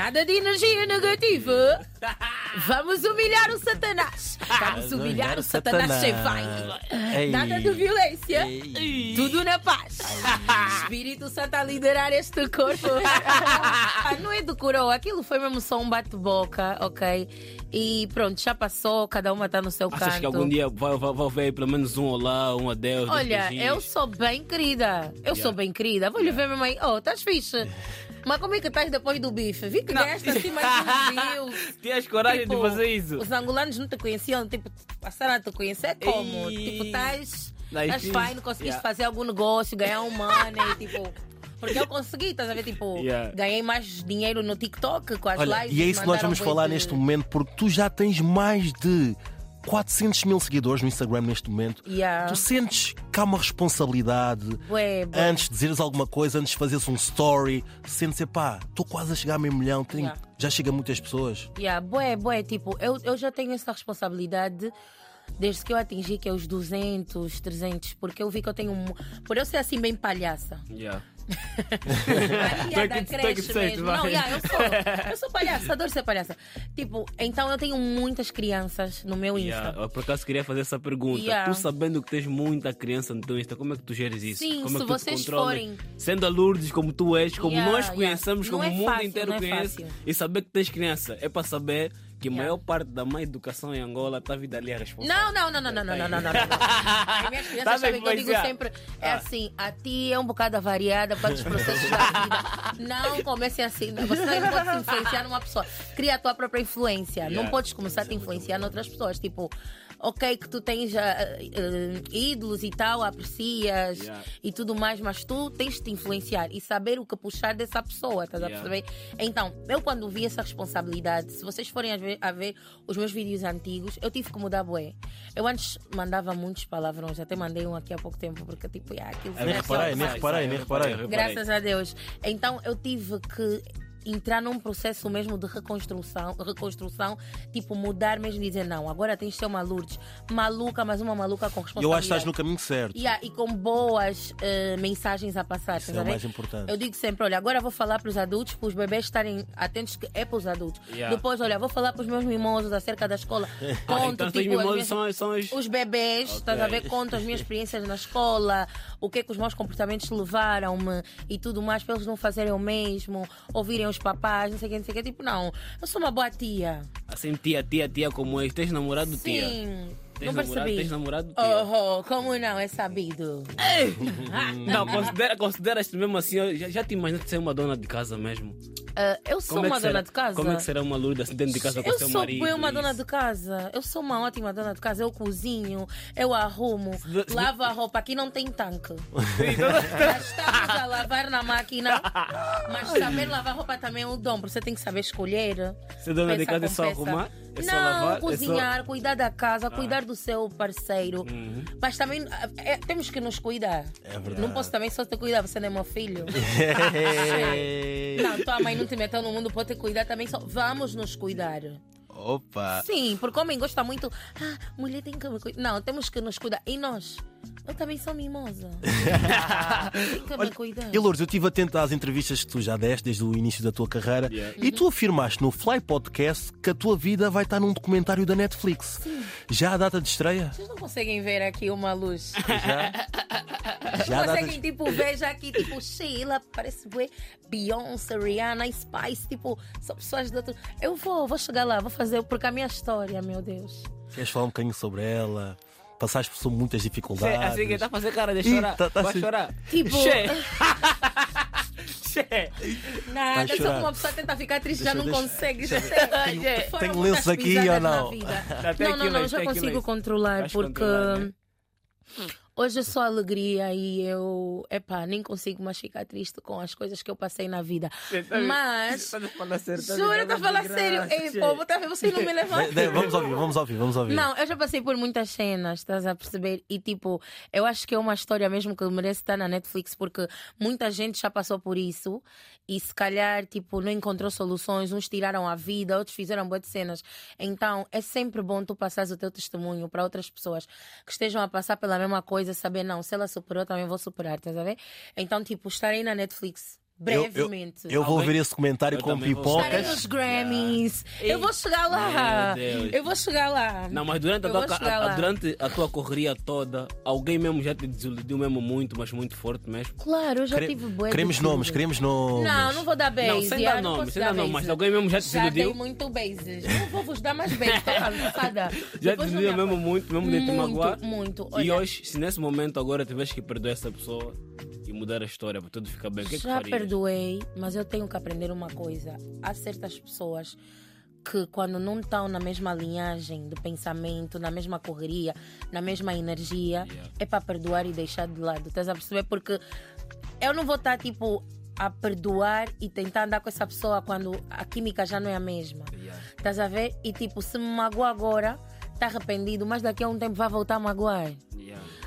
Nada de energia negativa. Vamos humilhar o Satanás. Vamos humilhar o Satanás sem vai. Nada de violência. Ei. Tudo na paz. Espírito Santo a liderar este corpo. Ah, não é do coroa, aquilo foi mesmo só um bate-boca, ok? E pronto, já passou, cada uma está no seu Achas canto. que algum dia vai, vai, vai ver pelo menos um olá, um adeus? Olha, eu sou bem querida. Eu sou bem querida. Vou lhe ver, mamãe. Oh, estás fixe. Mas como é que estás depois do bife? Vi que ganhaste assim mais views. Tinhas coragem Tipo, de fazer isso? Os angolanos não te conheciam, tipo, passaram a te conhecer como? Ei. Tipo, estás estás fine, conseguiste Yeah. fazer algum negócio, ganhar um money, tipo. Porque eu consegui, estás a ver? Tipo, Yeah. ganhei mais dinheiro no TikTok com as Olha, lives. e é isso que nós vamos falar de- neste momento, porque tu já tens mais de 400 mil seguidores no Instagram neste momento. Yeah. Tu sentes que há uma responsabilidade Bué, bué. antes de dizeres alguma coisa, antes de fazeres um story, sentes, pá, estou quase a chegar a meio milhão, tenho- Yeah. já chega a muitas pessoas. Yeah, bué, bué, tipo, eu, eu já tenho essa responsabilidade desde que eu atingi que é os 200, 300, porque eu vi que eu tenho um... Por eu ser assim bem palhaça. Yeah. A piada Tô aqui- tô aqui cresce de sexto, mesmo. Não, yeah, eu sou. Eu sou palhaça, adoro ser palhaça. Tipo, então eu tenho muitas crianças no meu Insta. Yeah. Eu, por acaso queria fazer essa pergunta. Yeah. Tu sabendo que tens muita criança no teu Insta, como é que tu geres isso? Sim, como é se que tu te vocês forem- Sendo a Lourdes como tu és, como Yeah, nós conhecemos, como é o mundo fácil, inteiro é conhece, fácil. e saber que tens criança, é para saber que a maior parte da má educação em Angola está a vida ali a responsável. Não, não, não, não, não, não, não, não, não, não. As minhas crianças Tá sabem que eu digo influenciar. sempre, é Ah. assim, a ti é um bocado avariada causa dos processos da vida. Não comecem assim, não. você não pode se influenciar numa pessoa. Cria a tua própria influência. Não Yeah. podes começar a te influenciar noutras pessoas. Tipo, ok que tu tens ah, ah, ídolos e tal, aprecias Yeah. e tudo mais, mas tu tens de te influenciar e saber o que puxar dessa pessoa, estás a Yeah. perceber? Então, eu quando vi essa responsabilidade, se vocês forem a ver, a ver os meus vídeos antigos, eu tive que mudar bué. Eu antes mandava muitos palavrões, até mandei um aqui há pouco tempo, porque tipo, yeah, aquilo Nem reparei, nem reparei, nem reparei. Graças a Deus. Então eu tive que entrar num processo mesmo de reconstrução, reconstrução, tipo mudar mesmo e dizer não, agora tens de ser uma Lourdes maluca, mas uma maluca com responsabilidade. eu acho que estás no caminho certo. Yeah, e com boas eh, mensagens a passar. Isso estás é o mais importante. Eu digo sempre: olha, agora vou falar para os adultos, para os bebês estarem atentos, que é para os adultos. Yeah. Depois, olha, vou falar para os meus mimosos acerca da escola. Conto, então os tipo, mimosos minhas- são, são os... os bebês, estás a ver? Conto as minhas experiências na escola, o que é que os meus comportamentos levaram-me e tudo mais, para eles não fazerem o mesmo, ouvirem os papás, não sei o que, não sei o que. Tipo, não, eu sou uma boa tia. Assim, tia, tia, tia como és. Tens namorado, tia? Sim. Tens não namorado, percebi. tens namorado, tia? Oh, oh, como não? É sabido. Não, considera, consideras-te mesmo assim, já, já te imaginas ser uma dona de casa mesmo? Ah, eu sou Como é uma será- dona de casa. Como é que será uma Lourdes dentro de casa com Eu seu sou marido? bem uma dona de casa. Eu sou uma ótima dona de casa. Eu cozinho, eu arrumo, lavo a roupa. Aqui não tem tanque. Já estamos a lavar na máquina. Mas saber lavar roupa também é um dom. Você tem que saber escolher. Ser dona de casa é só arrumar? É não, lavar? É só- Ah. cozinhar, cuidar da casa, cuidar do seu parceiro. Uhum. Mas também é, temos que nos cuidar. É verdade. Não posso também só te cuidar, você não é meu filho. Não, tua mãe não te meteu no mundo, pode te cuidar também. Só vamos nos cuidar. Opa! Sim, porque o homem gosta muito. Ah, mulher tem que me cuidar. Não, temos que nos cuidar. E nós? Eu também sou mimosa. tem que me cuidar. E Lourdes, eu estive atento às entrevistas que tu já deste desde o início da tua carreira Yeah. e tu afirmaste no Fly Podcast que a tua vida vai estar num documentário da Netflix. Já a data de estreia? Vocês não conseguem ver aqui uma luz? Já? Já a data conseguem, de... tipo, ver já aqui, tipo, Sheila, parece bué, Beyoncé, Rihanna, Spice, tipo, são pessoas de outro. Eu vou, vou chegar lá, vou fazer, porque a minha história, meu Deus. Queres falar um bocadinho sobre ela? Passaste por muitas dificuldades. Assim que está a fazer cara de chorar. tá- tá Vai assim. chorar. Tipo- Che. Che. Nada, só que uma pessoa tenta ficar triste Deixa- já não deixa- consegue. Já Tenho- tem, foram tenho muitas lenços aqui ou não? Até Não, não, não, já aqui consigo controlar, porque? Hoje é só alegria e eu, epá, nem consigo mais ficar triste com as coisas que eu passei na vida. Mas, a falar sério, estás juro, tá de falar sério. Ei, povo, tá vendo? Vocês não me a de- Vamos ouvir, vamos ouvir, vamos ouvir. não, eu já passei por muitas cenas, estás a perceber? E tipo, eu acho que é uma história mesmo que merece estar na Netflix, porque muita gente já passou por isso e se calhar, tipo, não encontrou soluções, uns tiraram a vida, outros fizeram boas cenas. Então, é sempre bom tu passares o teu testemunho para outras pessoas que estejam a passar pela mesma coisa, saber, não, se ela superou, também vou superar, estás a ver? Então, tipo, estar aí na Netflix Eu, eu, brevemente. eu vou ver esse comentário Eu com vou pipocas. nos Grammys. Eu vou chegar lá. Eu vou chegar lá. Não, mas durante a, Eu tua, vou a- lá. durante a tua correria toda, alguém mesmo já te desiludiu mesmo muito, mas muito forte mesmo? Claro, eu já Quere- tive de Queremos nomes, queremos nomes. Não, não vou dar base. Não, sem dar nomes, sem dar mas alguém mesmo já te Já desiludiu? dei muito bases. Não vou vos dar mais base, tô cansada. Já te desiludiu me mesmo muito, mesmo de te Muito, magoar? muito. E Olha, hoje, se nesse momento agora tivesse que perdoar essa pessoa e mudar a história para tudo ficar bem, o que é que Já farias? perdoei, mas eu tenho que aprender uma coisa. Há certas pessoas que quando não estão na mesma linhagem de pensamento, na mesma correria, na mesma energia, Yeah. é para perdoar e deixar de lado. Estás a perceber? Porque eu não vou estar tipo a perdoar e tentar andar com essa pessoa quando a química já não é a mesma. Yeah. Estás a ver? E tipo, se me magoou agora, está arrependido, mas daqui a um tempo vai voltar a magoar.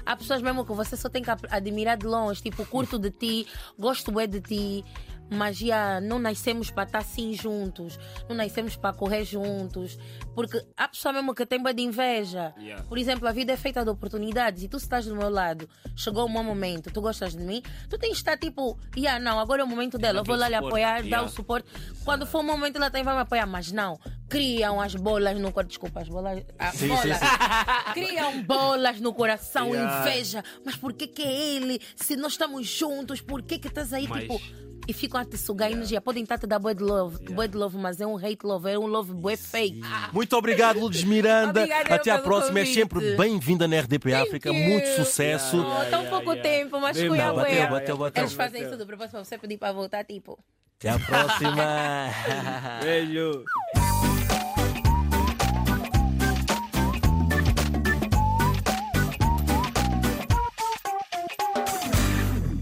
Há pessoas mesmo que você só tem que admirar de longe, tipo, curto de ti, gosto bem de ti, mas já não nascemos para estar assim juntos, não nascemos para correr juntos, porque há pessoa mesmo que tem bem de inveja. Yeah. Por exemplo, a vida é feita de oportunidades e tu estás do meu lado, chegou o meu momento, tu gostas de mim, tu tens de estar tipo, yeah, não, agora é o momento dela, eu vou lá lhe apoiar, dar o suporte. Quando for o momento ela também vai me apoiar, mas não, criam as bolas no coração, desculpa, as bolas, a Sim, bola. sim, sim. Criam bolas no coração, Yeah. inveja. Mas por que que é ele? Se nós estamos juntos, por que que estás aí, Mas- tipo... E ficam a te sugar energia. Podem estar a te dar bué de love, bué de love, mas é um hate love, é um love bué fake. Muito obrigado, Lourdes Miranda. Obrigada Até à próxima. É convite. sempre bem-vinda na RDP África. you. Muito sucesso. Oh, tão yeah, pouco yeah. tempo, mas Bem, fui a não, bateu, bateu, bateu. Eles fazem isso propósito para você pedir para voltar, tipo... Até à próxima. Beijo!